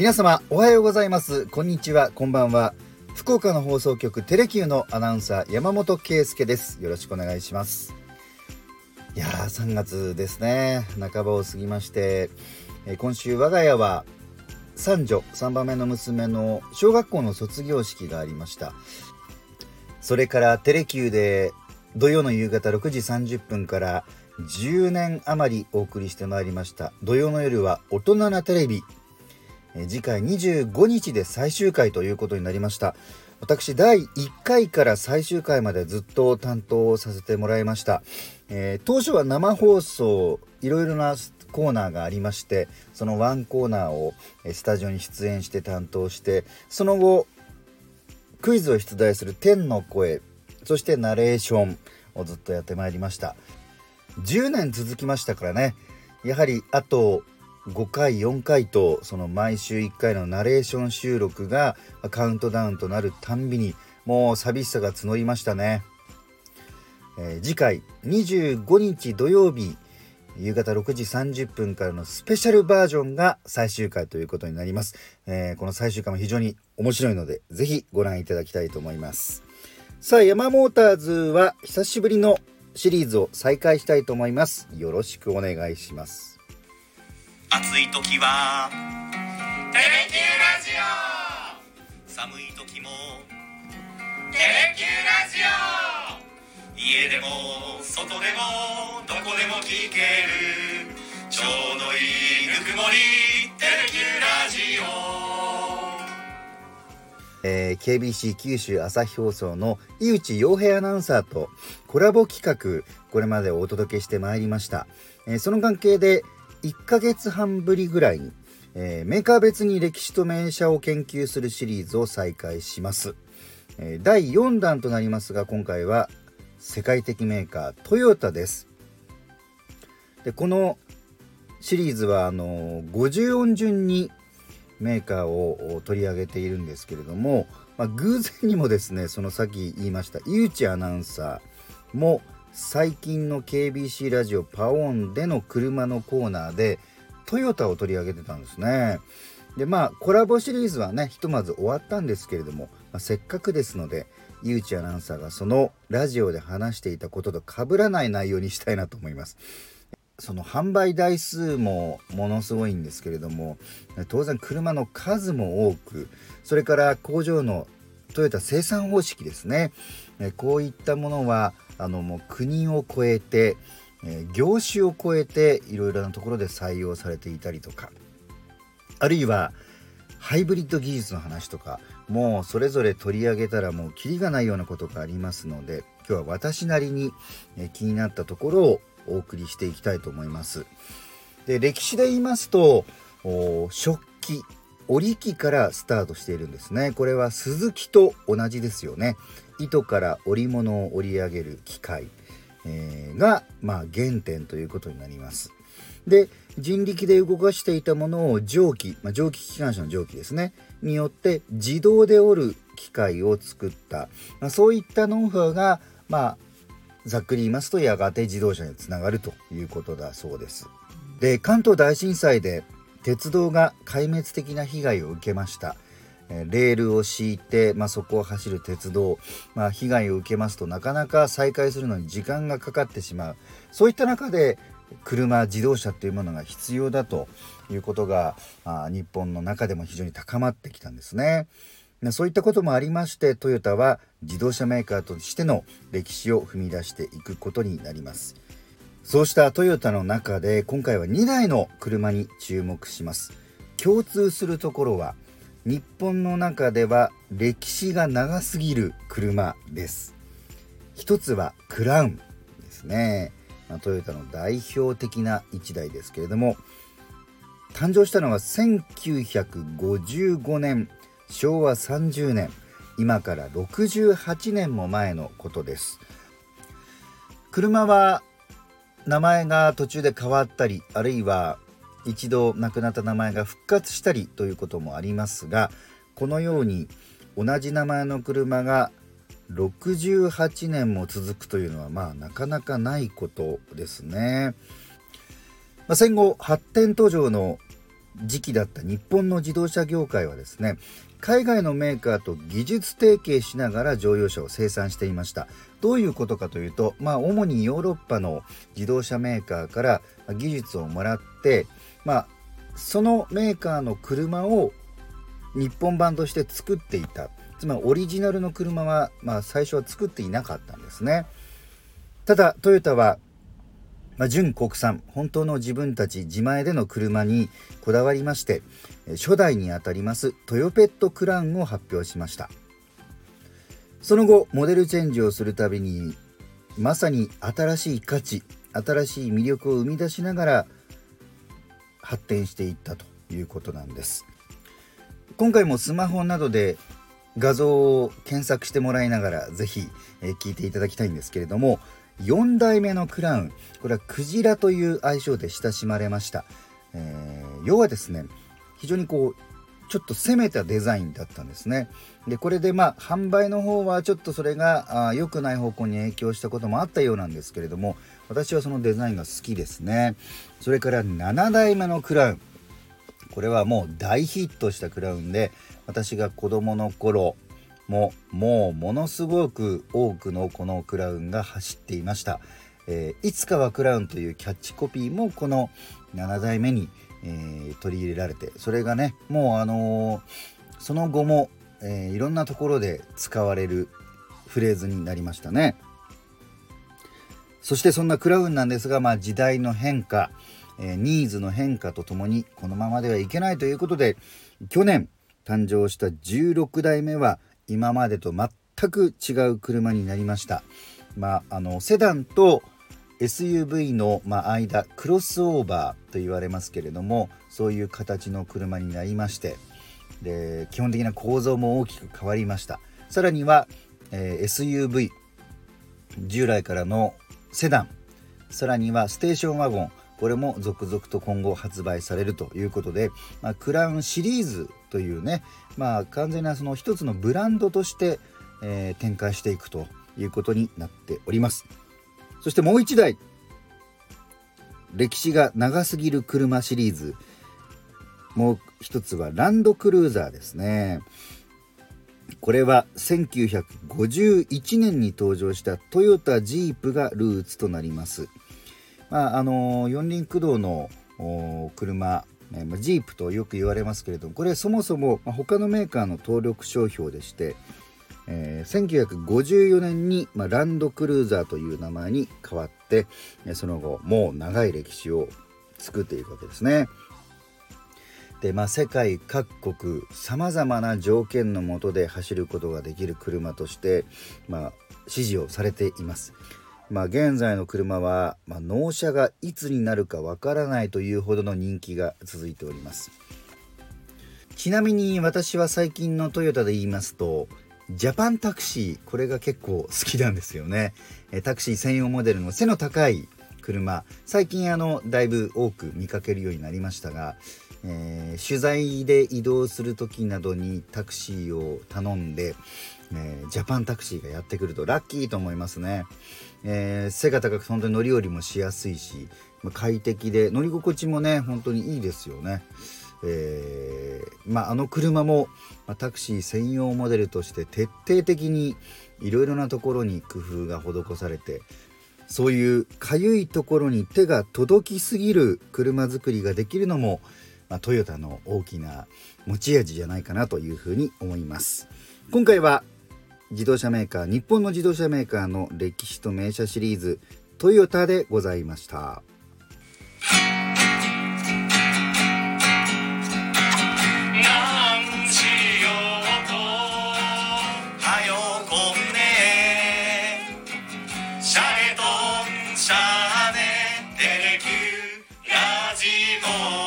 皆様おはようございます。こんにちは。こんばんは。福岡の放送局テレキューのアナウンサー山本圭介です。よろしくお願いします。いやー3月ですね。半ばを過ぎましてえ今週我が家は三女3番目の娘の小学校の卒業式がありました。それからテレキューで土曜の夕方6時30分から10年余りお送りしてまいりました。土曜の夜は大人なテレビえ次回25日で最終回ということになりました。私第1回から最終回までずっと担当させてもらいました、えー、当初は生放送いろいろなコーナーがありましてそのワンコーナーをスタジオに出演して担当してその後クイズを出題する天の声そしてナレーションをずっとやってまいりました。10年続きましたからね。やはりあと5回4回とその毎週1回のナレーション収録がカウントダウンとなるたんびにもう寂しさが募りましたね、えー、次回25日土曜日夕方6時30分からのスペシャルバージョンが最終回ということになります、えー、この最終回も非常に面白いのでぜひご覧いただきたいと思います。さあ山モーターズは久しぶりのシリーズを再開したいと思います。よろしくお願いします。暑い時は「テレキューラジオ」寒い時も「テレキューラジオ」家でも外でもどこでも聞ける。ちょうどいいぬくもり「テレキューラジオ」えー、KBC 九州朝日放送の井内洋平アナウンサーとコラボ企画これまでお届けしてまいりました、えー、その関係で1ヶ月半ぶりぐらいに、えー、メーカー別に歴史と名車を研究するシリーズを再開します、えー、第4弾となりますが今回は世界的メーカートヨタです。でこのシリーズはあの50音順にメーカーを取り上げているんですけれども、まあ、偶然にもですねそのさっき言いました井内アナウンサーも最近の KBC ラジオパオンでの車のコーナーでトヨタを取り上げてたんですね。でまあコラボシリーズはねひとまず終わったんですけれども、まあ、せっかくですので井内アナウンサーがそのラジオで話していたことと被らない内容にしたいなと思います。その販売台数もものすごいんですけれども当然車の数も多くそれから工場のトヨタ生産方式ですねえこういったものはあのもう国を超えて、え、業種を超えていろいろなところで採用されていたりとかあるいはハイブリッド技術の話とかもうそれぞれ取り上げたらもうキリがないようなことがありますので今日は私なりに、気になったところをお送りしていきたいと思います。で歴史で言いますと食器織機からスタートしているんですね。これは鈴木と同じですよね。糸から織物を織り上げる機械、えー、が、まあ、原点ということになります。で人力で動かしていたものを蒸気、まあ、蒸気機関車の蒸気ですね。によって自動で織る機械を作った、まあ、そういったノウハウが、まあ、ざっくり言いますとやがて自動車につながるということだそうです。で関東大震災で鉄道が壊滅的な被害を受けました。レールを敷いて、まあ、そこを走る鉄道、まあ、被害を受けますとなかなか再開するのに時間がかかってしまうそういった中で車自動車というものが必要だということがあ日本の中でも非常に高まってきたんですね。そういったこともありましてトヨタは自動車メーカーとしての歴史を踏み出していくことになります。そうしたトヨタの中で今回は2台の車に注目します。共通するところは日本の中では歴史が長すぎる車です。一つはクラウンですね、まあ、トヨタの代表的な1台ですけれども誕生したのは1955年昭和30年今から68年も前のことです。車は名前が途中で変わったりあるいは一度亡くなった名前が復活したりということもありますがこのように同じ名前の車が68年も続くというのはまあなかなかないことですね。まあ、戦後発展途上の時期だった日本の自動車業界はですね海外のメーカーと技術提携しながら乗用車を生産していました。どういうことかというと、まあ、主にヨーロッパの自動車メーカーから技術をもらって、まあ、そのメーカーの車を日本版として作っていた。つまりオリジナルの車は、まあ、最初は作っていなかったんですね。ただトヨタはまあ、純国産本当の自分たち自前での車にこだわりまして初代にあたりますトヨペットクラウンを発表しました。その後モデルチェンジをするたびにまさに新しい価値新しい魅力を生み出しながら発展していったということなんです。今回もスマホなどで画像を検索してもらいながら是非聞いていただきたいんですけれども4代目のクラウン。これはクジラという愛称で親しまれました、えー、要はですね非常にこうちょっと攻めたデザインだったんですね。でこれでまあ販売の方はちょっとそれが良くない方向に影響したこともあったようなんですけれども私はそのデザインが好きですね。それから7代目のクラウン。これはもう大ヒットしたクラウンで私が子供の頃ももうものすごく多くのこのクラウンが走っていました、えー、いつかはクラウンというキャッチコピーもこの7代目に、えー、取り入れられてそれがねもうあのー、その後も、えいろんなところで使われるフレーズになりましたね。そしてそんなクラウンなんですが、まあ、時代の変化、えニーズの変化とともにこのままではいけないということで去年誕生した16代目は今までと全く違う車になりました。まあ、あのセダンと SUV の、ま、間クロスオーバーと言われますけれどもそういう形の車になりましてで基本的な構造も大きく変わりました。さらには、えー、SUV 従来からのセダン。さらにはステーションワゴン。これも続々と今後発売されるということで、まあ、クラウンシリーズというね、まあ、完全なその一つのブランドとして、えー、展開していくということになっております。そしてもう一台歴史が長すぎる車シリーズ。もう一つはランドクルーザーですね。これは1951年に登場したトヨタジープがルーツとなります。まあ、あの四輪駆動の車ジープとよく言われますけれどもこれそもそも他のメーカーの登録商標でして、えー、1954年に、ま、ランドクルーザーという名前に変わってその後もう長い歴史を作っていくわけですね。でまあ、世界各国さまざまな条件の下で走ることができる車として、まあ、支持をされています。まあ、現在の車は、まあ、納車がいつになるかわからないというほどの人気が続いております。ちなみに私は最近のトヨタで言いますとジャパンタクシーこれが結構好きなんですよね。タクシー専用モデルの背の高い車最近あのだいぶ多く見かけるようになりましたが、えー、取材で移動する時などにタクシーを頼んで、えー、ジャパンタクシーがやってくるとラッキーと思いますね、えー、背が高く本当に乗り降りもしやすいし快適で乗り心地もね本当にいいですよね。えー、まあ、あの車も、まあ、タクシー専用モデルとして徹底的にいろいろなところに工夫が施されてそういうかゆいところに手が届きすぎる車作りができるのも、まあ、トヨタの大きな持ち味じゃないかなというふうに思います。今回は自動車メーカー日本の自動車メーカーの歴史と名車シリーズトヨタでございました「ラジオ」